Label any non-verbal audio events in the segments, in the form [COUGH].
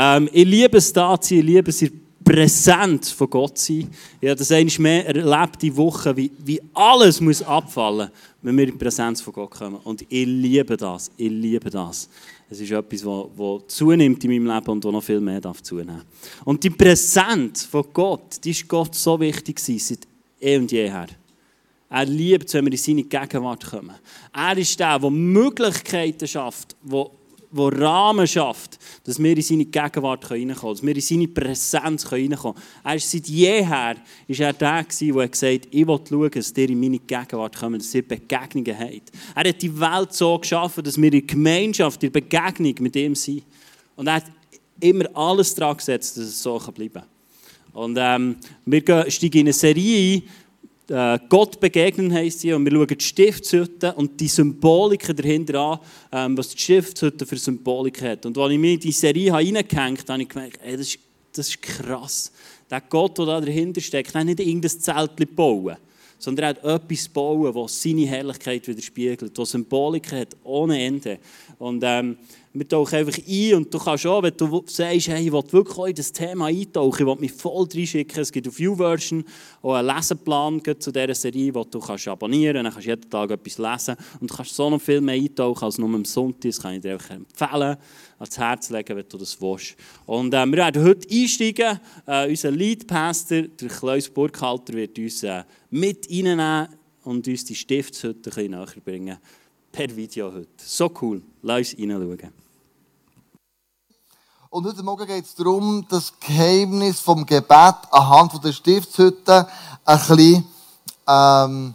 Ähm, ich liebe es da zu sein, ich liebe es präsent von Gott sein. Ich habe das einmal mehr erlebt die Woche, wie, wie alles muss abfallen muss, wenn wir in die Präsenz von Gott kommen. Und ich liebe das, ich liebe das. Es ist etwas, das zunimmt in meinem Leben und wo noch viel mehr darf zunehmen Und die Präsenz von Gott, die ist Gott so wichtig seit eh und jeher. Er liebt es, wenn wir in seine Gegenwart kommen. Er ist der, der Möglichkeiten schafft, der der Rahmen schafft, dass wir in seine Gegenwart reinkommen können, dass wir in seine Präsenz reinkommen können. Er ist seit jeher ist er der der gesagt hat, ich will schauen, dass ihr in meine Gegenwart kommt, dass ihr Begegnungen habt. Er hat die Welt so geschaffen, dass wir in Gemeinschaft, in Begegnung mit ihm sind. Und er hat immer alles daran gesetzt, dass es so bleiben kann. Und ähm, wir steigen in eine Serie ein, Gott begegnen heisst sie und wir schauen die Stiftshütte und die Symboliken dahinter an, ähm, was die Stiftshütte für Symbolik hat. Und als ich mir in die Serie reingehängt habe, habe ich gemerkt, ey, das, ist, das ist krass. Der Gott, der da dahinter steckt, hat nicht irgendein Zelt bauen, sondern er hat etwas bauen, das seine Herrlichkeit widerspiegelt, das Symboliken hat ohne Ende. Und ähm, wir tauchen einfach ein und du kannst auch, wenn du sagst, hey, ich will wirklich in das Thema eintauchen, ich will mich voll reinschicken, es gibt auf YouVersion auch einen Leseplan zu dieser Serie, den du kannst abonnieren kannst, dann kannst du jeden Tag etwas lesen und du kannst so noch viel mehr eintauchen als nur am Sonntag, das kann ich dir einfach empfehlen, ans Herz legen, wenn du das willst. Und äh, wir werden heute einsteigen, äh, unser Lead-Pastor, der Klaus Burkhalter, wird uns äh, mit reinnehmen und uns die Stiftshütte ein bisschen näher bringen per Video heute. So cool. Lass uns reinschauen. Und heute Morgen geht es darum, das Geheimnis vom Gebet anhand der Stiftshütte ein bisschen ähm,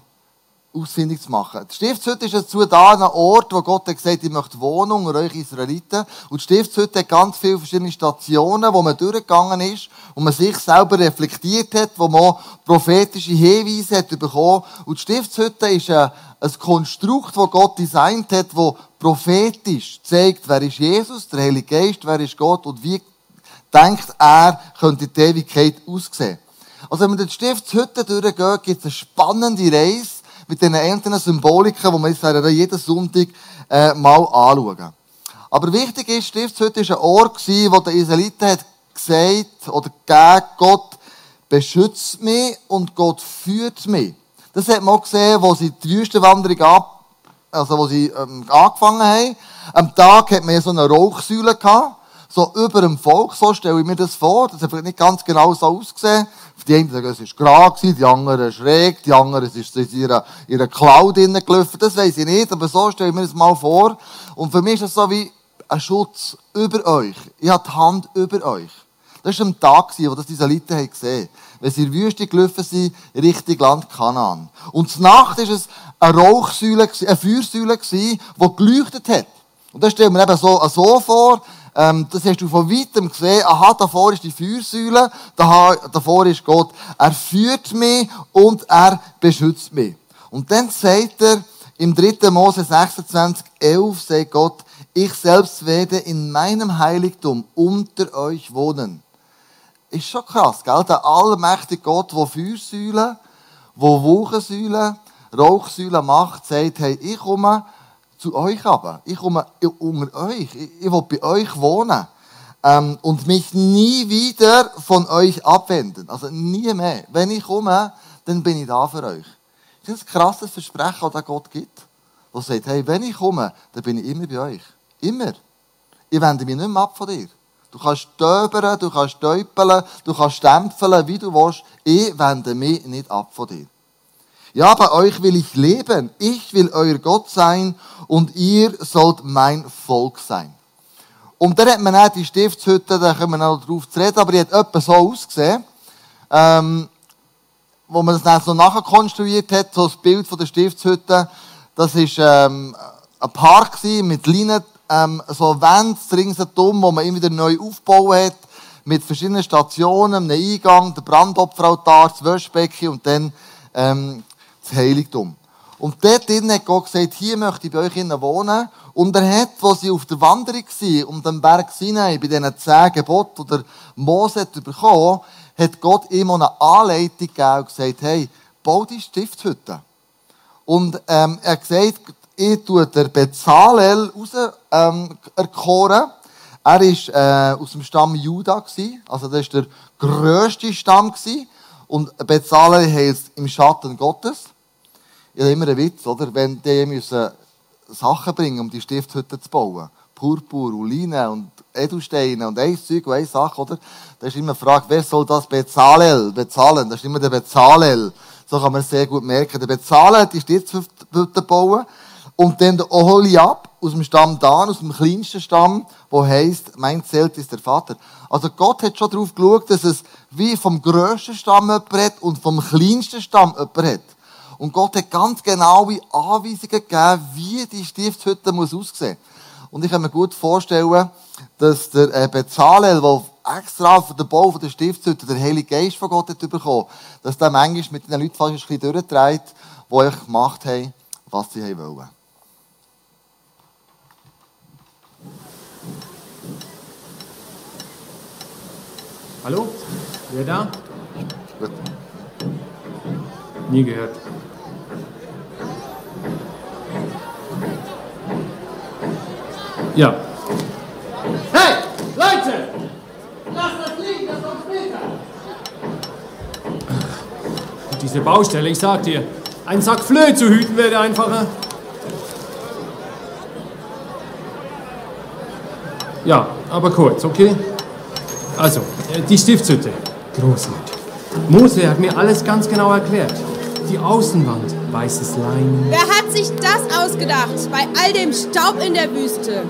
ausfindig zu machen. Die Stiftshütte ist dazu da, ein Ort, wo Gott hat gesagt, ich möchte wohnen unter euch Israeliten. Und die Stiftshütte hat ganz viele verschiedene Stationen, wo man durchgegangen ist, wo man sich selber reflektiert hat, wo man prophetische Hinweise hat bekommen. Und die Stiftshütte ist ein, ein Konstrukt, das Gott designt hat, wo prophetisch zeigt, wer ist Jesus, der Heilige Geist, wer ist Gott und wie denkt er, könnte die Ewigkeit aussehen. Also wenn durch die Stiftshütte durchgeht, gibt es eine spannende Reise, mit den einzelnen Symboliken, die wir jetzt jeden Sonntag äh, mal anschauen. Aber wichtig ist, Stiftshütte war ein Ort, wo der Israeliten hat gesagt oder gegeben, Gott beschützt mich und Gott führt mich. Das hat man auch gesehen, wo sie die Wüstenwanderung ab, also wo sie ähm, angefangen haben. Am Tag hat man so eine Rauchsäule gehabt, so über dem Volk, so stelle ich mir das vor. Das hat vielleicht nicht ganz genau so ausgesehen. Die einen sagen, es war gerade, die anderen schräg, die anderen ist in ihrer, ihrer Cloud gelaufen. Das weiß ich nicht, aber so stelle ich mir das mal vor. Und für mich ist das so wie ein Schutz über euch. Ich habe die Hand über euch. Das war am Tag, wo das die Israeliten gesehen haben. Wenn sie in die Wüste gelaufen sind, Richtung Land Kanaan. Und zur Nacht war es eine Rauchsäule, eine Feuersäule, die geleuchtet hat. Und das stellen wir eben so, so vor, ähm, das hast du von weitem gesehen. Aha, davor ist die Feuersäule, davor ist Gott. Er führt mich und er beschützt mich. Und dann sagt er im 3. Mose 26, 11, sagt Gott, ich selbst werde in meinem Heiligtum unter euch wohnen. Ist schon krass, gell? Der allmächtige Gott, der Feuersäule, der Wolkensäule, Rauchsäule macht, sagt, hey, ich komme zu euch aber. Ich komme unter euch. Ich, will bei euch wohnen. Ähm, und mich nie wieder von euch abwenden. Also nie mehr. Wenn ich komme, dann bin ich da für euch. Das ist ein krasses Versprechen, das Gott gibt. Der sagt, hey, wenn ich komme, dann bin ich immer bei euch. Immer. Ich wende mich nicht mehr ab von dir. Du kannst stöbern, du kannst täupeln, du kannst stempeln, wie du willst. Ich wende mich nicht ab von dir. Ja, bei euch will ich leben. Ich will euer Gott sein und ihr sollt mein Volk sein. Und dann hat man auch die Stiftshütte, da können wir noch drauf zu reden, aber die hat etwa so ausgesehen, ähm, wo man das dann so nachher konstruiert hat, so das Bild von der Stiftshütte. Das ist ähm, ein Park mit Linien, ähm, so Wände ringsherum, wo man immer wieder neu aufbauen hat, mit verschiedenen Stationen, einem Eingang, der Brandopferaltar, das Wäschbecken und dann ähm, das Heiligtum. Und dort drinnen hat Gott gesagt, hier möchte ich bei euch wohnen. Und er hat, wo sie auf der Wanderung waren, um den Berg Sinai, bei diesen zehn Geboten, oder Mose hat bekommen, hat Gott ihm eine Anleitung gegeben und gesagt, hey, bau die Stiftshütte. Und ähm, er hat gesagt, ich tue der Bezalel raus, ähm, erkoren. Er war äh, aus dem Stamm Juda, gewesen, also das war der grösste Stamm. Gewesen. Und Bezalel heisst im Schatten Gottes. Habe immer einen Witz, oder? Wenn die müssen Sachen bringen, um die Stiftshütte zu bauen. Purpur und Leinen und Edelsteine und ein Zeug und eine Sache, oder? Da ist immer die Frage, wer soll das Bezalel bezahlen? Das ist immer der Bezalel. So kann man sehr gut merken. Der Bezalel hat die Stiftshütte bauen. Und dann der Oholiab aus dem Stamm Dan, aus dem kleinsten Stamm, wo heißt, mein Zelt ist der Vater. Also Gott hat schon darauf geschaut, dass es wie vom grössten Stamm jemand hat und vom kleinsten Stamm jemand hat. Und Gott hat ganz genaue Anweisungen gegeben, wie die Stiftshütte muss aussehen Und ich kann mir gut vorstellen, dass der äh, Bezalel, der extra für den Bau der Stiftshütte der Heilige Geist von Gott hat bekommen, dass der manchmal mit den Leuten fast ein bisschen durchdreht, die euch gemacht haben, was sie wollen. Hallo? Wer da? Gut. Nie gehört. Ja. Hey, Leute! Lasst das liegen, das kommt später! Diese Baustelle, ich sag dir, ein Sack Flöhe zu hüten wäre einfacher. Ja, aber kurz, okay? Also, äh, die Stiftshütte. Großartig. Mose hat mir alles ganz genau erklärt. Die Außenwand, weißes Leinen. Wer hat sich das ausgedacht, bei all dem Staub in der Wüste?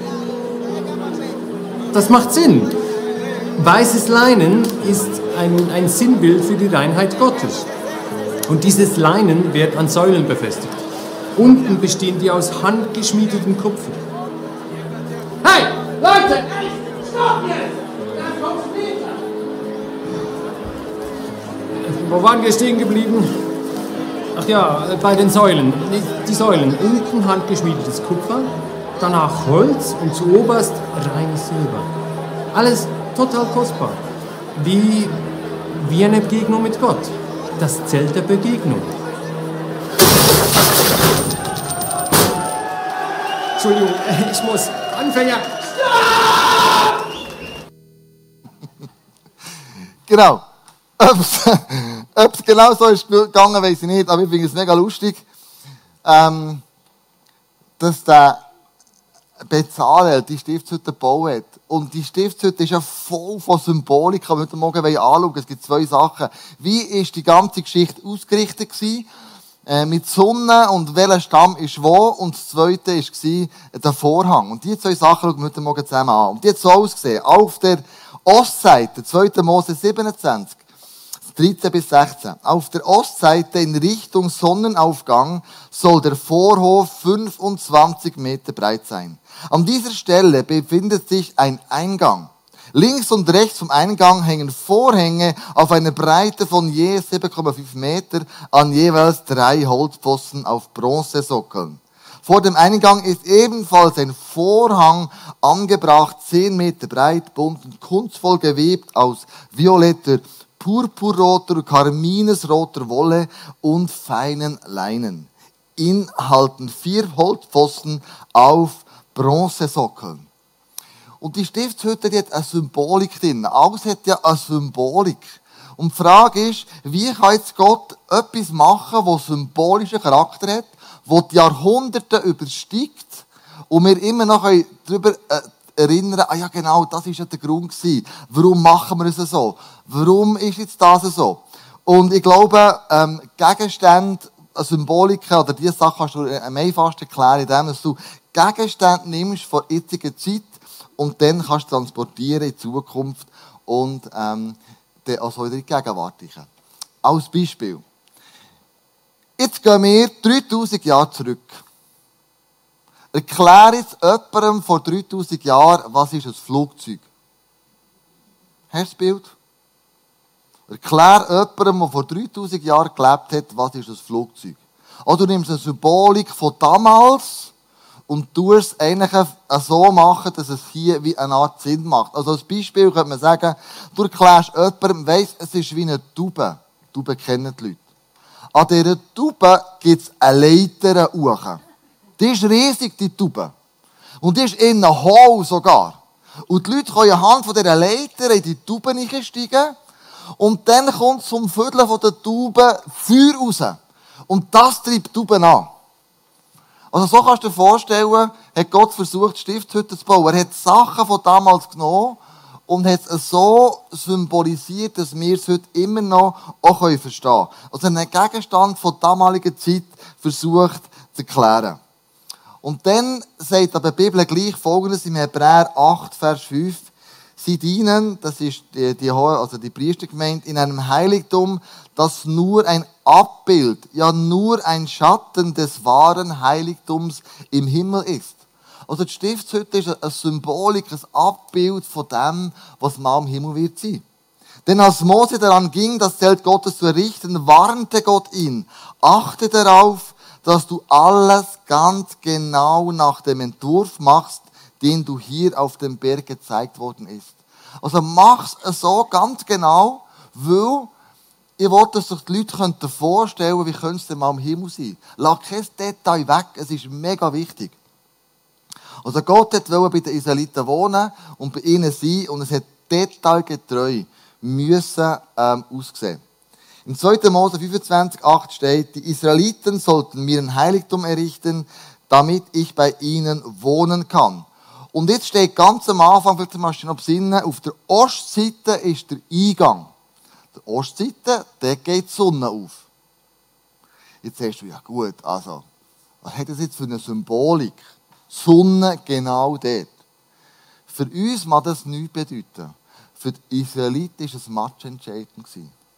Das macht Sinn. Weißes Leinen ist ein, ein Sinnbild für die Reinheit Gottes. Und dieses Leinen wird an Säulen befestigt. Unten bestehen die aus handgeschmiedetem Kupfer. Wo waren wir stehen geblieben? Ach ja, bei den Säulen. Die Säulen. Unten handgeschmiedetes Kupfer, danach Holz und zu oberst reines Silber. Alles total kostbar. Wie, wie eine Begegnung mit Gott. Das Zelt der Begegnung. Entschuldigung, [LAUGHS] ich muss. Anfänger. genau. [LAUGHS] Ob es genau so ist gegangen, weiß ich nicht, aber ich finde es mega lustig, ähm, dass der Bezalel die Stiftshütte gebaut hat. Und die Stiftshütte ist ja voll von Symbolik, wenn wir heute Morgen anschauen Es gibt zwei Sachen. Wie ist die ganze Geschichte ausgerichtet gewesen? Äh, mit Sonne und welcher Stamm ist wo? Und das zweite war der Vorhang. Und die zwei Sachen schauen wir heute Morgen zusammen an. Und die hat so ausgesehen. Auf der Ostseite, 2. Mose 27, 13 bis 16. Auf der Ostseite in Richtung Sonnenaufgang soll der Vorhof 25 Meter breit sein. An dieser Stelle befindet sich ein Eingang. Links und rechts vom Eingang hängen Vorhänge auf einer Breite von je 7,5 Meter an jeweils drei Holzpfosten auf Bronzesockeln. Vor dem Eingang ist ebenfalls ein Vorhang angebracht, 10 Meter breit, bunt und kunstvoll gewebt aus violetter purpurroter, karminesroter Wolle und feinen Leinen. Ihn halten vier Holzpfosten auf Bronzesockeln. Und die Stiftshütte die hat eine Symbolik drin. Alles hat ja eine Symbolik. Und die Frage ist, wie kann jetzt Gott etwas machen, das symbolischen Charakter hat, das die Jahrhunderte übersteigt und wir immer noch darüber äh, erinnern, ah ja genau, das ist ja der Grund gewesen. Warum machen wir es so? Warum ist jetzt das so? Und ich glaube, ähm, Gegenstände, Symboliken oder diese Sachen kannst du am einfachsten erklären, indem du Gegenstände nimmst von jetziger Zeit und dann kannst du transportieren in die Zukunft und ähm, dann auch so in die Gegenwart. Als Beispiel. Jetzt gehen wir 3000 Jahre zurück. Erkläre jetzt jemandem vor 3000 Jahren, was ist ein Flugzeug? Hast du das Bild? Erklär jemandem, der vor 3000 Jahren gelebt hat, was ist ein Flugzeug? Oder du nimmst eine Symbolik von damals und tust es eigentlich so machen, dass es hier wie eine Art Sinn macht. Also als Beispiel könnte man sagen, du erklärst jemandem, weiss, es ist wie eine Tube. Tube kennen die Leute. An dieser Tube gibt es eine Leiter hoch. Die ist riesig, die Tube. Und die ist innen hohl sogar. Und die Leute können anhand von dieser Leiter in die Tauben steigen. Und dann kommt zum Vierteln von der Tauben Feuer raus. Und das treibt die Tauben an. Also so kannst du dir vorstellen, hat Gott versucht, Stiftshütten zu bauen. Er hat Sachen von damals genommen und hat es so symbolisiert, dass wir es heute immer noch auch verstehen können. Also einen Gegenstand von damaliger Zeit versucht zu erklären. Und dann sagt aber die Bibel gleich Folgendes im Hebräer 8, Vers 5. Sie dienen, das ist die, die, also die Priestergemeinde, in einem Heiligtum, das nur ein Abbild, ja nur ein Schatten des wahren Heiligtums im Himmel ist. Also die Stiftshütte ist eine Symbolik, ein Abbild von dem, was mal im Himmel wird sein. Denn als Mose daran ging, das Zelt Gottes zu errichten, warnte Gott ihn, achte darauf, dass du alles ganz genau nach dem Entwurf machst, den du hier auf dem Berg gezeigt worden ist. Also mach's so ganz genau, weil ich wollte, dass sich die Leute vorstellen wie könnte es mal im Himmel sein. Lass kein Detail weg, es ist mega wichtig. Also Gott wollte bei den Israeliten wohnen und bei ihnen sein und es hat detailgetreu müssen ähm, aussehen. Im 2. Mose 25, 8 steht, die Israeliten sollten mir ein Heiligtum errichten, damit ich bei ihnen wohnen kann. Und jetzt steht ganz am Anfang, vielleicht du noch besinnen, auf der Ostseite ist der Eingang. Der Ostseite, da geht die Sonne auf. Jetzt sagst du, ja gut, also, was hat das jetzt für eine Symbolik? Sonne genau dort. Für uns mag das nichts bedeuten. Für die Israeliten war es matchentscheidend.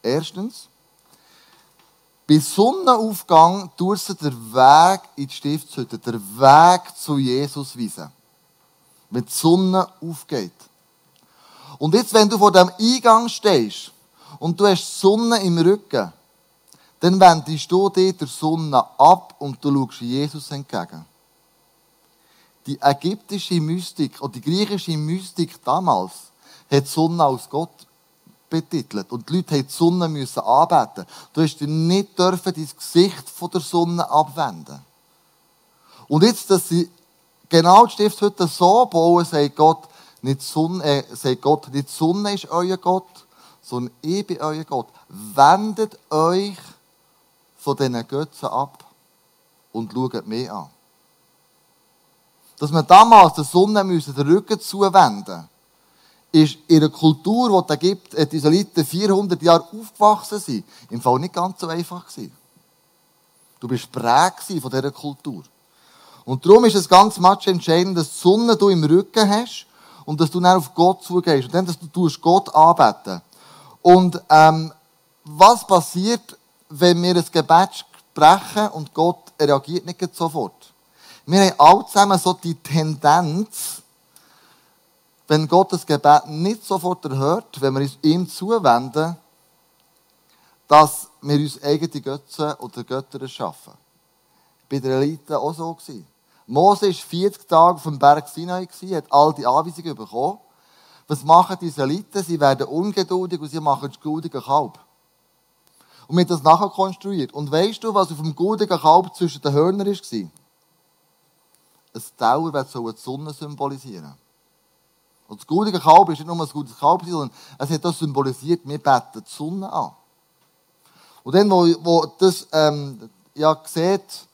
Erstens, bei Sonnenaufgang tut sie der Weg in die Stiftshütte, der Weg zu Jesus weisen. Wenn die Sonne aufgeht. Und jetzt, wenn du vor dem Eingang stehst und du hast die Sonne im Rücken, dann wendest du dir der Sonne ab und du schaust Jesus entgegen die ägyptische Mystik oder die griechische Mystik damals hat die Sonne als Gott betitelt. Und die Leute mussten die Sonne müssen anbeten. Du hast nicht dürfen dein Gesicht von der Sonne abwenden. Und jetzt, dass sie genau die Stiftshütte so bauen, sagt Gott, nicht Sonne, äh, sagt Gott, nicht Sonne ist euer Gott, sondern ich bin euer Gott. Wendet euch von diesen Götzen ab und schaut mich an dass man damals der Sonne den Rücken zuwenden ist in einer Kultur, die es gibt, die Israeliten 400 Jahre aufgewachsen sind, im Fall nicht ganz so einfach gewesen. Du bist prägt von dieser Kultur. Und darum ist es ganz much entscheidend, dass die Sonne du im Rücken hast und dass du dann auf Gott zugehst und dann, dass du Gott anbeten Und ähm, was passiert, wenn wir ein Gebet sprechen und Gott reagiert nicht sofort? Wir haben alle zusammen so die Tendenz, wenn Gott das Gebet nicht sofort erhört, wenn wir uns ihm zuwenden, dass wir uns eigene Götzen oder Götter erschaffen. Bei den Eliten auch so. Mose war 40 Tage auf dem Berg Sinai, hat all die Anweisungen bekommen. Was machen diese Eliten? Sie werden ungeduldig und sie machen das guldige Kalb. Und wir haben das nachher konstruiert. Und weißt du, was auf dem guldigen Kalb zwischen den Hörnern war? ein Dauerwert soll die Sonne symbolisieren. Und das gute Kalb ist nicht nur ein gutes Kalb, sondern es hat das symbolisiert, wir beten die Sonne an. Und dann, wo, wo das ähm, ja, sieht,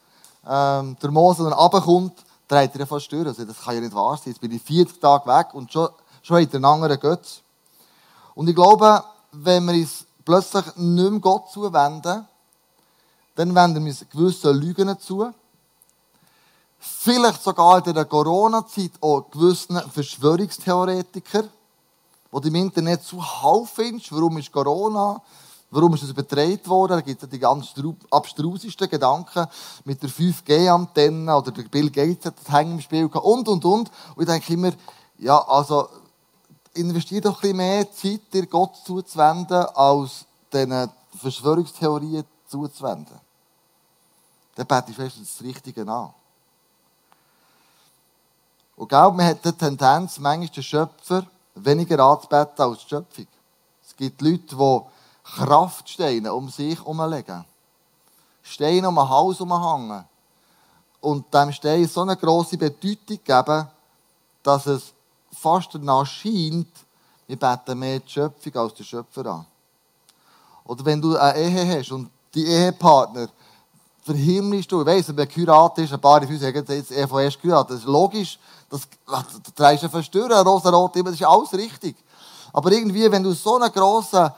ähm, der Mose dann runterkommt, dreht er fast durch. Also, das kann ja nicht wahr sein. Jetzt bin ich 40 Tage weg und schon, schon hat er einen anderen Götz. Und ich glaube, wenn wir uns plötzlich nicht mehr Gott zuwenden, dann wenden wir uns gewissen Lügen zu vielleicht sogar in der Corona-Zeit auch gewissen Verschwörungstheoretiker, die du im Internet zuhauf findest, warum ist Corona, warum ist es übertragen worden, da gibt es die ganz abstrusesten Gedanken mit der 5G-Antenne oder der Bill Gates hat das Hängen im Spiel gehabt und, und, und. Und ich denke immer, ja, also, investiere doch ein bisschen mehr Zeit, dir Gott zuzuwenden, als diesen Verschwörungstheorien zuzuwenden. Dann bete ich fest das Richtige an. Und glaub, man hat die Tendenz, manchmal den Schöpfer weniger anzubeten als die Schöpfung. Es gibt Leute, die Kraftsteine um sich herumlegen. Steine um ein Haus herumhängen. Und dem Stein so eine grosse Bedeutung geben, dass es fast danach scheint, wir beten mehr die Schöpfung als den Schöpfer an. Oder wenn du eine Ehe hast und die Ehepartner verhimmelst du, ich weiss, wenn geheiratet ist, ein paar von uns sagen jetzt von erst geheiratet, das ist logisch, das, das trägst du verstören, rosa-rot, das ist alles richtig. Aber irgendwie, wenn du so einen grossen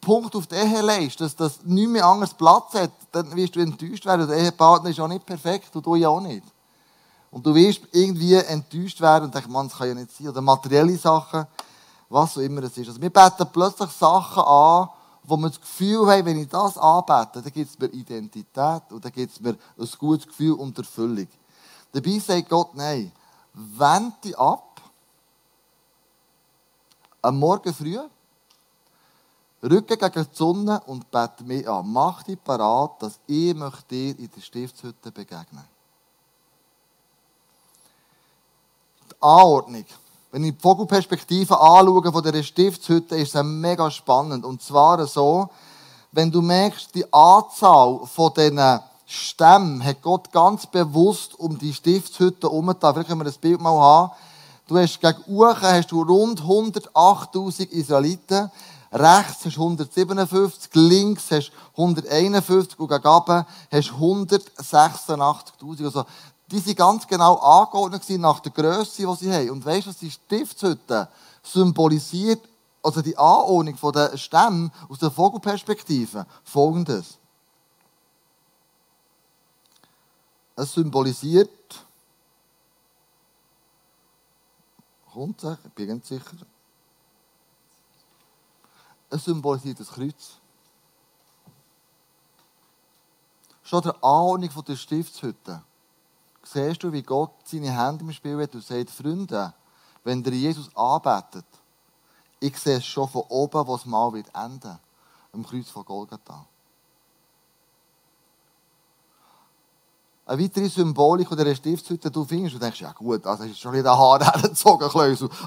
Punkt auf die Ehe legst, dass das nicht mehr anders Platz hat, dann wirst du enttäuscht werden. Der Ehepartner ist auch nicht perfekt und du ja auch nicht. Und du wirst irgendwie enttäuscht werden und denkst, man, das kann ja nicht sein. Oder materielle Sachen, was auch immer es ist. Also wir beten plötzlich Sachen an, wo wir das Gefühl haben, wenn ich das anbete, dann gibt es mir Identität und dann gibt es mir ein gutes Gefühl und Erfüllung. Dabei sagt Gott, nein, wende ab, am Morgen früh, Rücken gegen die Sonne und bete mich an. Mach dich parat, dass ich möchte dir in der Stiftshütte begegnen. Die Anordnung. Wenn ich die Vogelperspektive anschaue von dieser Stiftshütte, ist es mega spannend. Und zwar so, wenn du merkst, die Anzahl von diesen Stämmen hat Gott ganz bewusst um die Stiftshütte herumgetan. Vielleicht können wir das Bild mal haben. Du hast gegen Uchen hast du rund 108.000 Israeliten. Rechts hast du 157, links hast du 151 und gegen oben hast du 186.000. Also, die sind ganz genau angeordnet nach der Größe, die sie haben. Und weißt du, was die Stiftshütte symbolisiert, also die Anordnung der Stämme aus der Vogelperspektive? Folgendes. Es symbolisiert, kommt es, ich bin ganz sicher, es symbolisiert das Kreuz. Schon der Anordnung der Stiftshütte siehst du, wie Gott seine Hände im Spiel hat und sagt, Freunde, wenn ihr Jesus anbetet, ich sehe es schon von oben, was mal wird enden, am Kreuz von Golgatha. Eine weitere Symbolik die dieser Stiftshütte du findest, du denkst, ja gut, also ist schon wieder Haar hergezogen.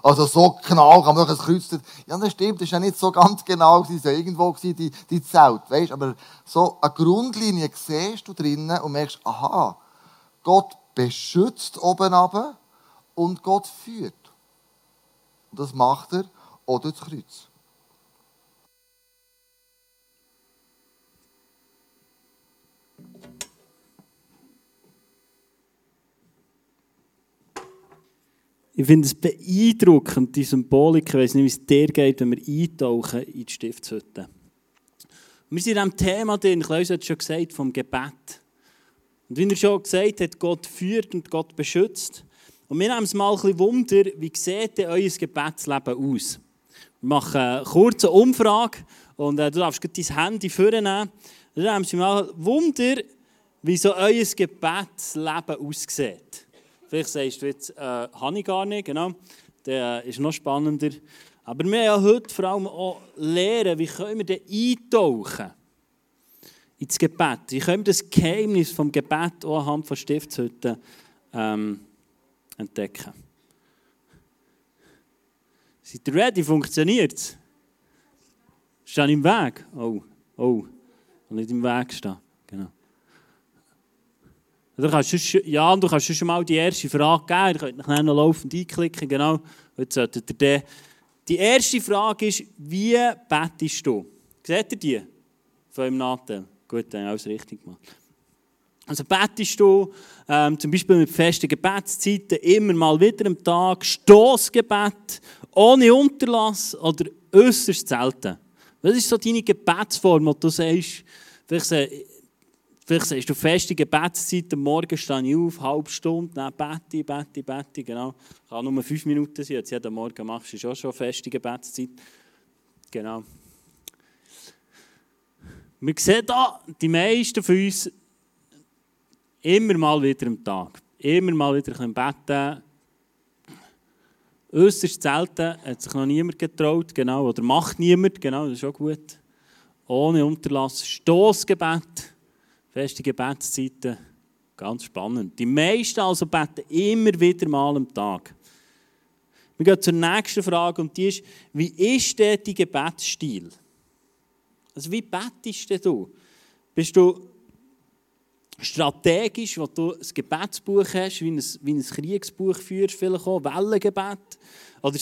Also so genau kann man doch ein Kreuz... Ja, das stimmt, das war ja nicht so ganz genau, es war ja irgendwo die, die Zelt, weißt Aber so eine Grundlinie siehst du drinnen und merkst, aha, Gott beschützt oben runter und Gott führt. Und das macht er durch das Kreuz. Ich finde es beeindruckend, die Symbolik. Ich weiß nicht, wie es dir geht, wenn wir eintauchen in die Stiftshütte. Wir sind in diesem Thema drin, Klaus hat es schon gesagt, vom Gebet. Und wie er schon gesagt hat, Gott führt und Gott beschützt. Und wir nehmen es mal ein bisschen Wunder, wie sieht denn euer Gebetsleben aus? Wir machen eine kurze Umfrage und äh, du darfst dein Handy vornehmen. Dann nehmen Sie mal Wunder, wie so euer Gebetsleben aussieht. Vielleicht sagst du jetzt, äh, habe ich gar nicht, genau. Der ist noch spannender. Aber wir ja heute vor allem auch lernen, wie können wir denn eintauchen ins Gebet. Wie können wir das Geheimnis vom Gebet auch anhand von Stiftshütten ähm, entdecken. Seid ihr ready? Funktioniert es? Steht im Weg? Oh, oh. Nicht im Weg stehen. Du kannst schon, ja, du kannst schon mal die erste Frage geben. Ihr könnt noch laufend einklicken. Genau. Die erste Frage ist, wie betest du? Seht ihr die? Von im Nachteil. Gut, dann alles richtig gemacht. Also betest du ähm, zum Beispiel mit festen Gebetszeiten immer mal wieder am Tag, Stoßgebet, ohne Unterlass oder äußerst selten. Was ist so deine Gebetsform, wo du sagst, vielleicht Vielleicht sagst du feste Gebetszeit, am Morgen stehe ich auf, halbe Stunde, dann bete, bete, bete, genau. Kann nur fünf Minuten sein, jetzt jeden Morgen machst du schon schon feste Gebetszeit. Genau. Wir sehen hier, die meisten von uns immer mal wieder am Tag, immer mal wieder ein beten. Äußerst selten hat sich noch niemand getraut, genau, oder macht niemand, genau, das ist auch gut. Ohne Unterlass, Stoßgebet feste Gebetszeiten. Ganz spannend. Die meisten also beten immer wieder mal am Tag. Wir gehen zur nächsten Frage und die ist, wie ist denn dein Gebetsstil? Also wie betest du? Bist du strategisch, wo du ein Gebetsbuch hast, wie ein, wie ein Kriegsbuch führst, vielleicht auch Wellengebet. Oder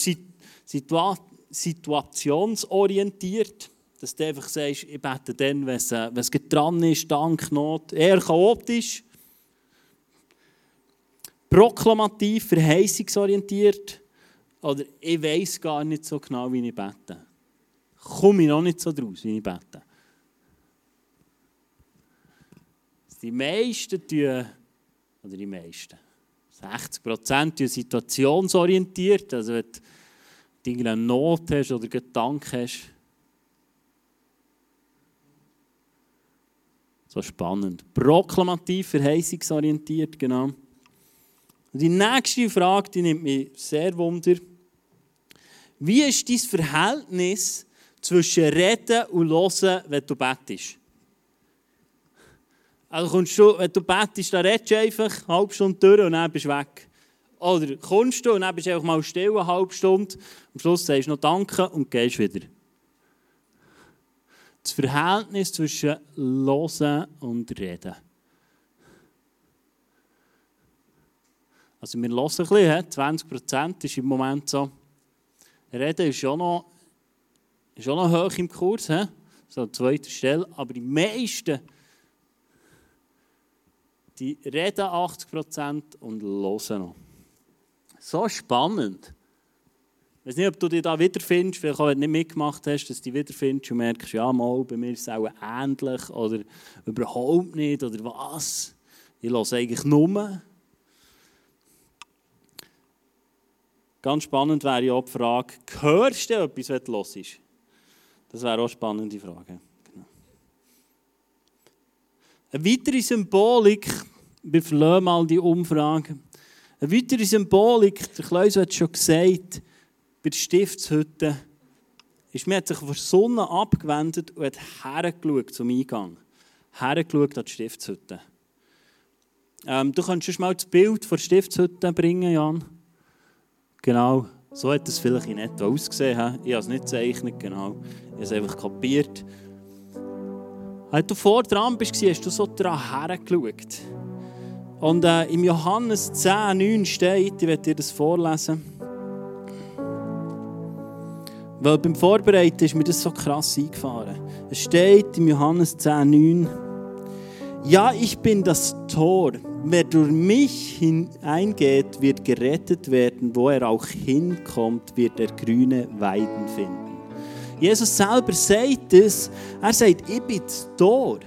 situa situationsorientiert, dass du einfach sagst, ich bete dann, wenn es, äh, wenn dran ist, Dank, Not. Eher chaotisch. Proklamativ, verheißungsorientiert. Oder ich weiß gar nicht so genau, wie ich bete. Komme ich noch nicht so draus, wie ich bete. Die meisten tun, oder die meisten, 60 Prozent tun situationsorientiert. Also wenn du irgendeine Not hast oder Gedanken hast. So spannend. Proklamativ, verheißungsorientiert, genau. Die nächste Frage, die nimmt mich sehr wunder. Wie ist dein Verhältnis zwischen Reden und Hören, wenn du bettest? Also kommst du, wenn du bettest, dann redest du einfach eine halbe Stunde durch und dann bist du weg. Oder kommst du und dann bist du einfach mal still eine halbe Stunde. Am Schluss sagst du noch Danke und gehst wieder. Das Verhältnis zwischen Hören und Reden. Also wir hören ein bisschen, 20 Prozent ist im Moment so. Reden ist schon noch, ist schon noch hoch im Kurs, so an zweiter Stelle. Aber die meisten die reden 80% und hören noch. So spannend. Ich weiß nicht, ob du dich da wiederfindest, vielleicht auch, wenn du nicht mitgemacht hast, dass du dich wiederfindest und merkst, ja, mal, bei mir ist es auch ähnlich oder überhaupt nicht oder was. Ich höre eigentlich nur. Ganz spannend wäre ja auch die Frage, hörst du etwas, wenn du hörst? Das wäre auch eine spannende Frage. Eine weitere Symbolik, wir verlassen mal die Umfrage. Eine weitere Symbolik, der Kleus hat es schon gesagt, bei der Stiftshütte, ist, man hat sich von der Sonne abgewendet und hat hergeschaut zum Eingang. Hergeschaut an die Stiftshütte. Ähm, du schon mal das Bild von der Stiftshütte bringen, Jan. Genau, so hat es vielleicht in etwa ausgesehen. Ich habe es nicht gezeichnet, genau. Ich habe es einfach kapiert. Als du vor dran bist, hast du so dran hergeschaut. Und äh, im Johannes 10, 9 steht, ich werde dir das vorlesen. Weil beim Vorbereiten ist mir das so krass eingefahren. Es steht im Johannes 10, 9. Ja, ich bin das Tor. Wer durch mich hineingeht, wird gerettet werden. Wo er auch hinkommt, wird er grüne Weiden finden. Jesus selber sagt es. Er sagt, ich bin das Tor.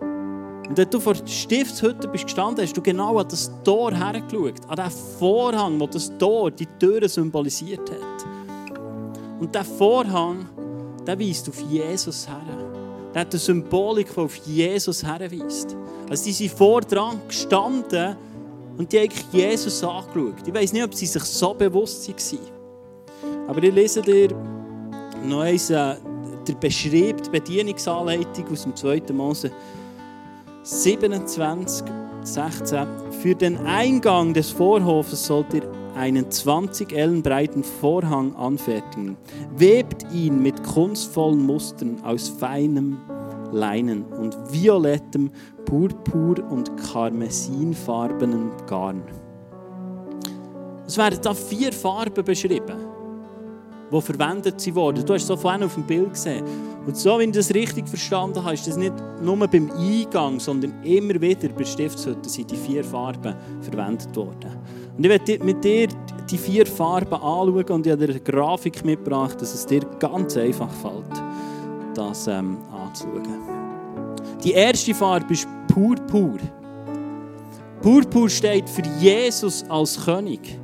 Und wenn du vor der Stiftshütte bist gestanden, hast du genau an das Tor hergeschaut. An den Vorhang, wo das Tor die Türe symbolisiert hat. Und der Vorhang, der weist auf Jesus her. Der hat eine Symbolik, die auf Jesus herweist. Also die sind vor gestanden und die haben Jesus angeschaut. Ich weiß nicht, ob sie sich so bewusst waren. Aber ich lese dir noch eins, äh, der beschreibt die Bedienungsanleitung aus dem 2. Mose 27, 16. Für den Eingang des Vorhofes sollt ihr einen 20 Ellen breiten Vorhang anfertigen. Webt ihn mit kunstvollen Mustern aus feinem Leinen und violettem, purpur und karmesinfarbenen Garn. Es werden da vier Farben beschrieben die verwendet wurden. Du hast so vorhin auf dem Bild gesehen. Und so, wenn du das richtig verstanden hast, ist das nicht nur beim Eingang, sondern immer wieder bei Stiftshütten sind die vier Farben verwendet worden. Und ich werde mit dir die vier Farben anschauen und ich habe dir eine Grafik mitgebracht, dass es dir ganz einfach fällt, das ähm, anzuschauen. Die erste Farbe ist Purpur. Purpur steht für Jesus als König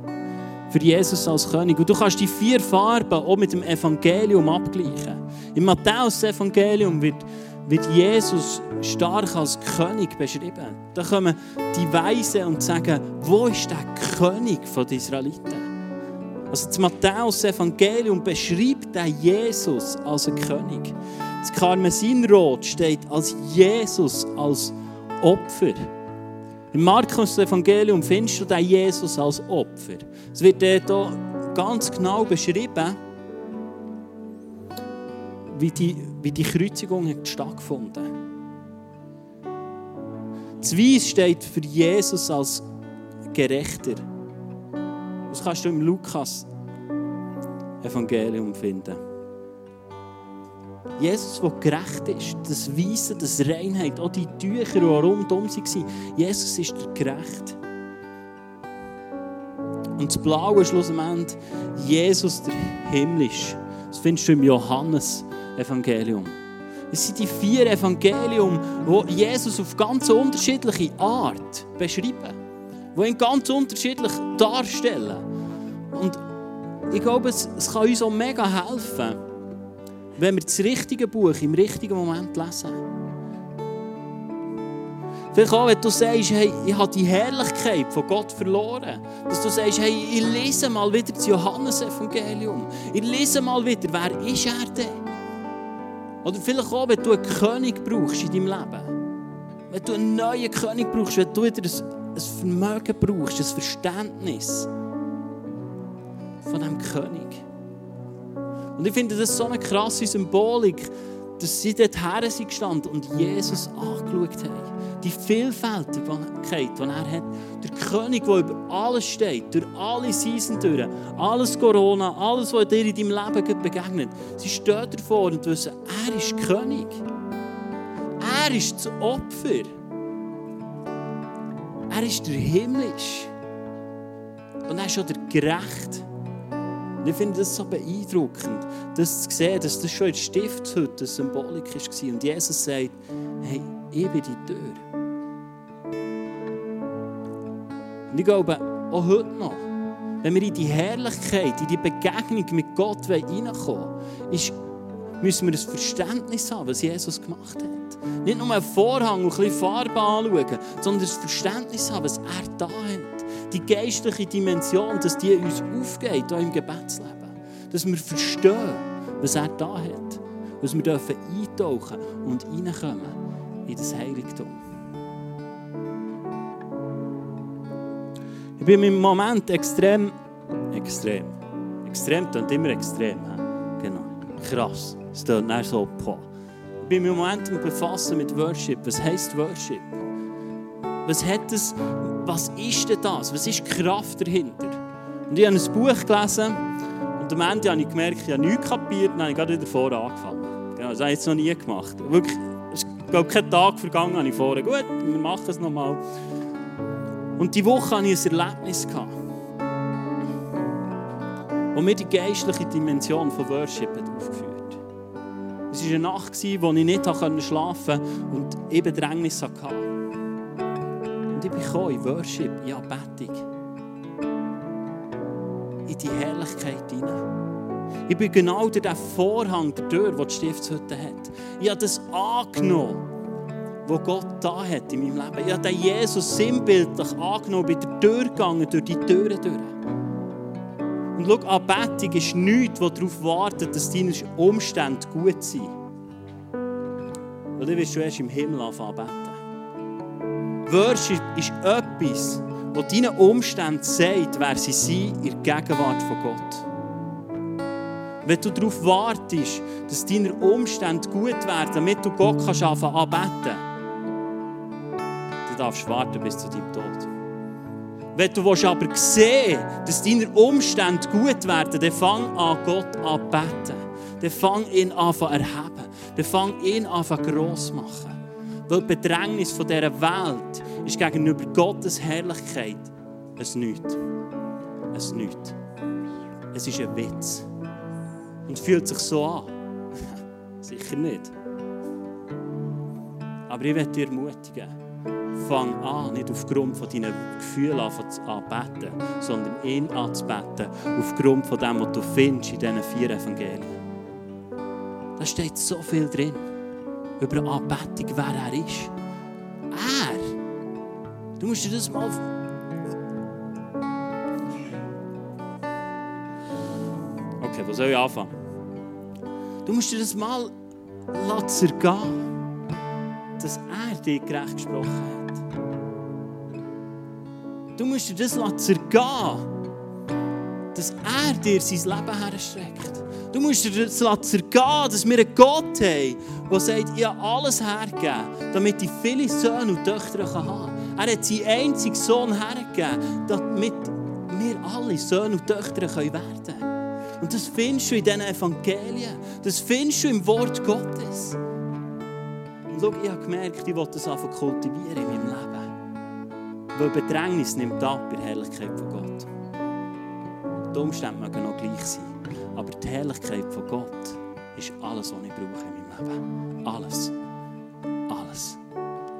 für Jesus als König. Und du kannst die vier Farben auch mit dem Evangelium abgleichen. Im Matthäus-Evangelium wird, wird Jesus stark als König beschrieben. Da kommen die Weisen und sagen, wo ist der König der Israeliten? Also das Matthäus-Evangelium beschreibt den Jesus als einen König. Das Karmesinrot steht als Jesus als Opfer. Im Markus-Evangelium findest du den Jesus als Opfer. Es wird dort ganz genau beschrieben, wie die, wie die Kreuzigung hat stattgefunden Das Weiß steht für Jesus als Gerechter. Das kannst du im Lukas Evangelium finden. Jesus, der gerecht ist, das Weise, das Reinheit, auch die Tücher, die rundum waren, Jesus ist der gerecht. Und das Blaue schlussendlich Jesus der Himmlisch. Das findest du im Johannes-Evangelium. Es sind die vier Evangelium, die Jesus auf ganz unterschiedliche Art beschreiben. Die ihn ganz unterschiedlich darstellen. Und ich glaube, es, es kann uns auch mega helfen, wenn wir das richtige Buch im richtigen Moment lesen. Vielleicht auch, wenn du sagst, hey, ich habe die Herrlichkeit von Gott verloren. Dass du sagst, hey, ich lese mal wieder das Johannesevangelium. Ich lese mal wieder, wer ist er denn? Oder vielleicht auch, wenn du einen König brauchst in deinem Leben. Wenn du einen neuen König brauchst, wenn du wieder ein, Vermögen brauchst, ein Verständnis von diesem König. Und ich finde das so eine krasse Symbolik, dass sie dort her sind gestanden und Jesus angeschaut haben. Die Vielfältigkeit, die er hat. Der König, der über alles steht, durch alle Season durch, alles Corona, alles, was dir in deinem Leben begegnet. Sie stehen davor und wissen, er ist König. Er ist das Opfer. Er ist der Himmlisch. Und er ist auch der Gerecht. Und ich finde das so beeindruckend, das zu sehen, dass das schon in der Stiftshütte eine Symbolik war. Und Jesus sagt, hey, ich bin die Tür. Und ich glaube, auch heute noch, wenn wir in die Herrlichkeit, in die Begegnung mit Gott reinkommen wollen, müssen wir ein Verständnis haben, was Jesus gemacht hat. Nicht nur einen Vorhang und ein bisschen Farbe anschauen, sondern ein Verständnis haben, was er da hat. Die geistliche Dimension, dass die uns aufgeht, hier im Gebetsleben. Dass wir verstehen, was er da hat. Dass wir dürfen eintauchen und reinkommen in das Heiligtum. Ich bin im Moment extrem, extrem, extrem klingt immer extrem. Genau, krass. Es klingt nicht so, boah. Ich bin im Moment Befassen mit Worship. Was heisst Worship? Was hat es, was ist denn das? Was ist die Kraft dahinter? Und ich habe ein Buch gelesen und am Ende habe ich gemerkt, ich habe nichts kapiert und habe ich gerade wieder vorne angefangen. Genau, das habe ich jetzt noch nie gemacht. Wirklich, es ist glaube kein Tag vergangen, habe ich vorne. Gut, wir machen es nochmal. Und die Woche hatte ich ein Erlebnis. wo mir die geistliche Dimension von Worship hat Es war eine Nacht, wo ich nicht schlafen konnte und ich Bedrängnis hatte. Bin in Worship, in Anbetung. In die Herrlichkeit hinein. Ich bin genau durch den Vorhang der Tür, den die Stiftshütte hat. Ich habe das angenommen wo Gott da hat in meinem Leben. Ich habe den Jesus sinnbildlich angenommen, bin der Tür gegangen, durch die Türen durch. Und schau, Anbetung ist nichts, das darauf wartet, dass deine Umstände gut sind. Weil du wirst du erst im Himmel anfangen. Worship ist etwas, das deinen Umständen sagt, wer sie sind in der Gegenwart von Gott. Wenn du darauf wartest, dass deine Umstände gut werden, damit du Gott kannst anfangen anbeten du darfst warten bis zu deinem Tod. Wenn du aber sehen dass deine Umstände gut werden, dann fang an, Gott an beten. Dann fang ihn an zu erheben. Dann fang ihn an gross machen. Weil die Bedrängnis von dieser Welt ist gegenüber Gottes Herrlichkeit ein Nichts. Ein Nichts. Es ist ein Witz. Und fühlt sich so an. [LAUGHS] Sicher nicht. Aber ich werde dich ermutigen fang an, nicht aufgrund von deinen Gefühlen anzubeten, sondern ihn anzubeten, aufgrund von dem, was du findest in diesen vier Evangelien. Da steht so viel drin über Anbetung, wer er ist. Er. Du musst dir das mal. Okay, wo soll ich anfangen? Du musst dir das mal zergehen, dass er dir gerecht gesprochen hat. Du musst dir das zergehen, dass er dir sein Leben herstreckt. Du musst dir das zergehen, dass wir einen Gott haben, der sagt, ich habe alles hergegeben, damit ich viele Söhne und Töchter haben kann. Er hat seinen einzigen Sohn hergegeben, damit wir alle Söhne und Töchter werden können. Und das findest du in diesen Evangelien. Das findest du im Wort Gottes. Und schau, ich habe gemerkt, ich will das einfach kultivieren in meinem Leben. Weil Bedrängnis nimmt ab bei der Herrlichkeit von Gott. Die Umstände mögen noch gleich sein. Aber die Herrlichkeit von Gott ist alles, was ich brauche in meinem Leben. Alles. Alles.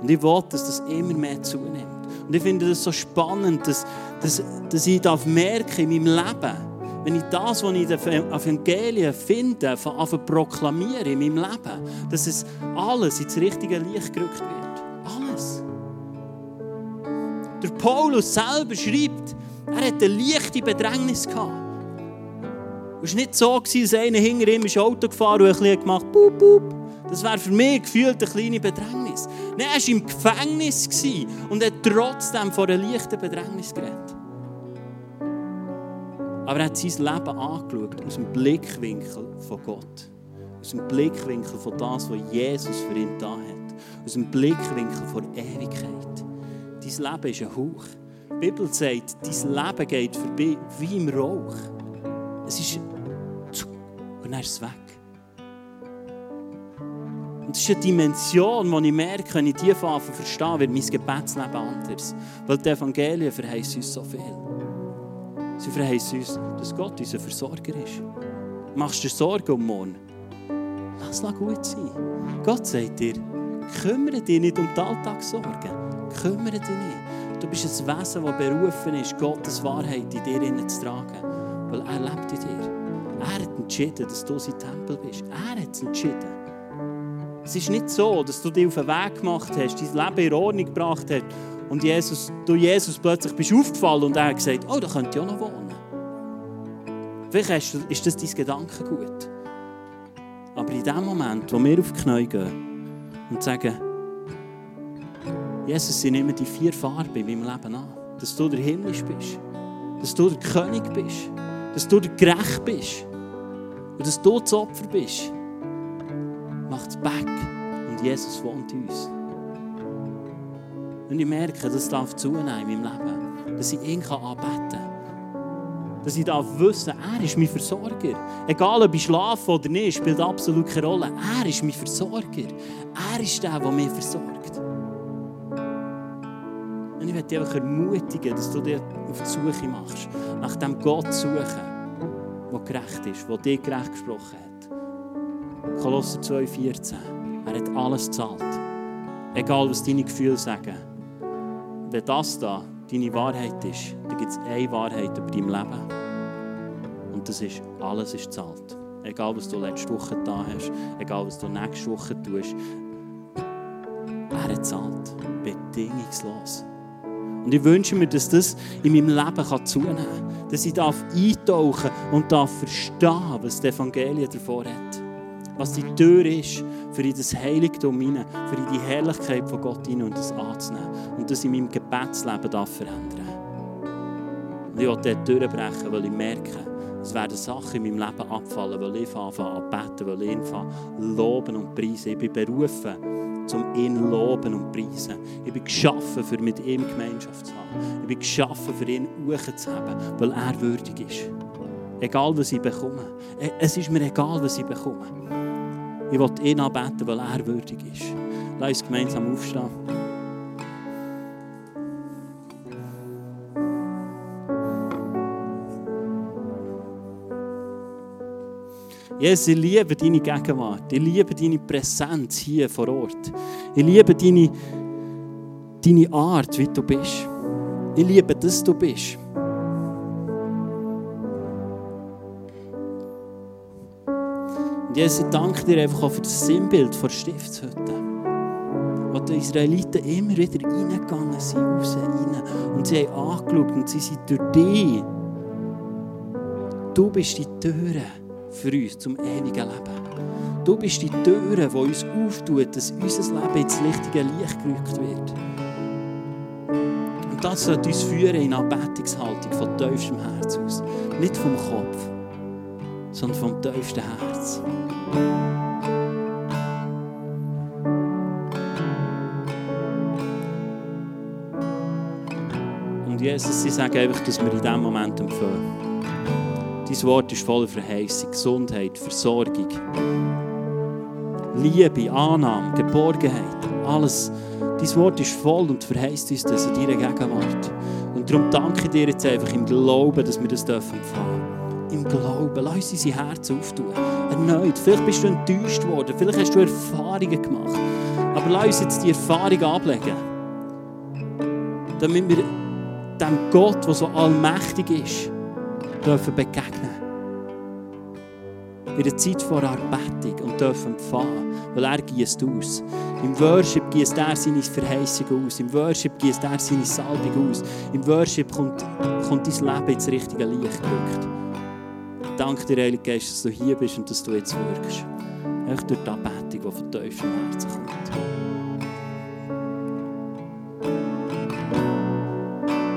Und ich will, dass das immer mehr zunimmt. Und ich finde das so spannend, dass, dass, dass ich darf merken in meinem Leben, wenn ich das, was ich in den Evangelien finde, von zu proklamieren in meinem Leben, dass es alles ins richtige Licht gerückt wird. Alles. Der Paulus selber schreibt, er hatte eine leichte Bedrängnis gehabt. Es war nicht so, dass einer hinter ihm ins Auto gefahren und ein bisschen gemacht boop, boop. Das wäre für mich gefühlt eine kleine Bedrängnis. Nein, er war im Gefängnis und hat trotzdem vor einer leichten Bedrängnis geredet. Aber er hat sein Leben angeschaut aus dem Blickwinkel von Gott. Aus dem Blickwinkel von das, was Jesus für ihn da hat. Aus dem Blickwinkel von Ewigkeit. Dein Leben ist ein Hauch. Die Bibel sagt, dein Leben geht vorbei wie im Rauch. Es ist dann ist es weg. Und das ist eine Dimension, die ich merke, wenn ich die Farbe verstehe, wird mein Gebetsleben anders. Weil die Evangelien verheißen uns so viel. Sie verheißen uns, dass Gott unser Versorger ist. Machst du dir Sorgen um morgen? Lass es gut sein. Gott sagt dir, kümmere dich nicht um die Alltagssorgen. Kümmere dich nicht. Du bist ein Wesen, das berufen ist, Gottes Wahrheit in dir zu tragen. Weil er lebt in dir. Er hat entschieden, dass du sein Tempel bist. Er hat es entschieden. Es ist nicht so, dass du dich auf den Weg gemacht hast, dein Leben in Ordnung gebracht hast und Jesus, du Jesus plötzlich bist aufgefallen und er hat gesagt, oh, da könnte ich auch noch wohnen. Vielleicht ist das dein Gedankengut. Aber in dem Moment, wo wir auf die Knie gehen und sagen, Jesus, ich nehme die vier Farben in meinem Leben an. Dass du der Himmlisch bist. Dass du der König bist. Dass du der Gerecht bist. Und dass du das Opfer bist. Macht es back. Und Jesus wohnt in uns. Und ich merke, das darf zunehmen in meinem Leben. Dass ich ihn anbeten kann. Dass ich darf wissen, er ist mein Versorger. Egal ob ich schlafe oder nicht, spielt absolut keine Rolle. Er ist mein Versorger. Er ist der, der mich versorgt. Und ich möchte dich einfach ermutigen, dass du dir auf die Suche machst, nach dem Gott suchen der gerecht ist, der dir gerecht gesprochen hat. Kolosser 2,14. Er hat alles gezahlt. Egal, was deine Gefühle sagen. Wenn das da deine Wahrheit ist, dann gibt es eine Wahrheit über dein Leben. Und das ist, alles ist gezahlt. Egal, was du letzte Woche da hast, egal, was du nächste Woche tust. Er hat gezahlt. Bedingungslos. Und ich wünsche mir, dass das in meinem Leben zunehmen kann. Dass ich eintauchen und darf verstehen, was das Evangelium davor hat. Was die Tür ist, für in das Heiligtum hinein, für in die Herrlichkeit von Gott hinein und das anzunehmen. Und das in meinem Gebetsleben darf verändern. Und ich will dort durchbrechen, weil ich merke, es werden Sachen in meinem Leben abfallen, weil ich anfange an beten, weil ich anfange loben und preisen. Ich bin berufen, um ihn loben und preisen. Ich bin geschaffen, für mit ihm Gemeinschaft zu haben. Ich bin geschaffen, für ihn zu haben, weil er würdig ist. Egal, was ich bekomme. E, es ist mir egal, was ich bekomme. Ich will ihn anbeten, weil er würdig ist. Lass uns gemeinsam aufstehen. Jesus, ich liebe deine Gegenwart. Ich liebe deine Präsenz hier vor Ort. Ich liebe deine, deine Art, wie du bist. Ich liebe, dass du bist. Und Jesus, ich danke dir einfach auch für das Sinnbild der Stiftshütte. Wo die Israeliten immer wieder reingegangen sind, raus, rein. Und sie haben angeschaut und sie sind durch dich. Du bist die Türe für uns zum ewigen Leben. Du bist die Tür, die uns auftut, dass unser Leben ins richtige Licht gerückt wird. Und das sollte uns führen in Anbetungshaltung von tiefstem Herz aus. Nicht vom Kopf, sondern vom tiefsten Herz. Und Jesus, sie sagen einfach, dass wir in diesem Moment empfehlen. Dein Wort ist voller Verheißung, Gesundheit, Versorgung, Liebe, Annahme, Geborgenheit, alles. Dein Wort ist voll und verheißt uns das in deiner Gegenwart. Und darum danke ich dir jetzt einfach im Glauben, dass wir das dürfen empfangen. Im Glauben. Lass uns unsere Herzen auftun. Erneut. Vielleicht bist du enttäuscht worden. Vielleicht hast du Erfahrungen gemacht. Aber lass uns jetzt die Erfahrung ablegen. Damit wir dem Gott, der so allmächtig ist, dürfen begegnen. In der Zeit vor Erbettung und dürfen empfangen, weil er gießt aus. Im Worship gießt er seine Verheißung aus. Im Worship gießt er seine Salbung aus. Im Worship kommt, kommt dein Leben ins richtige Licht gerückt. Danke dir, Heilige Geist, dass du hier bist und dass du jetzt wirkst. Echt durch das Bett.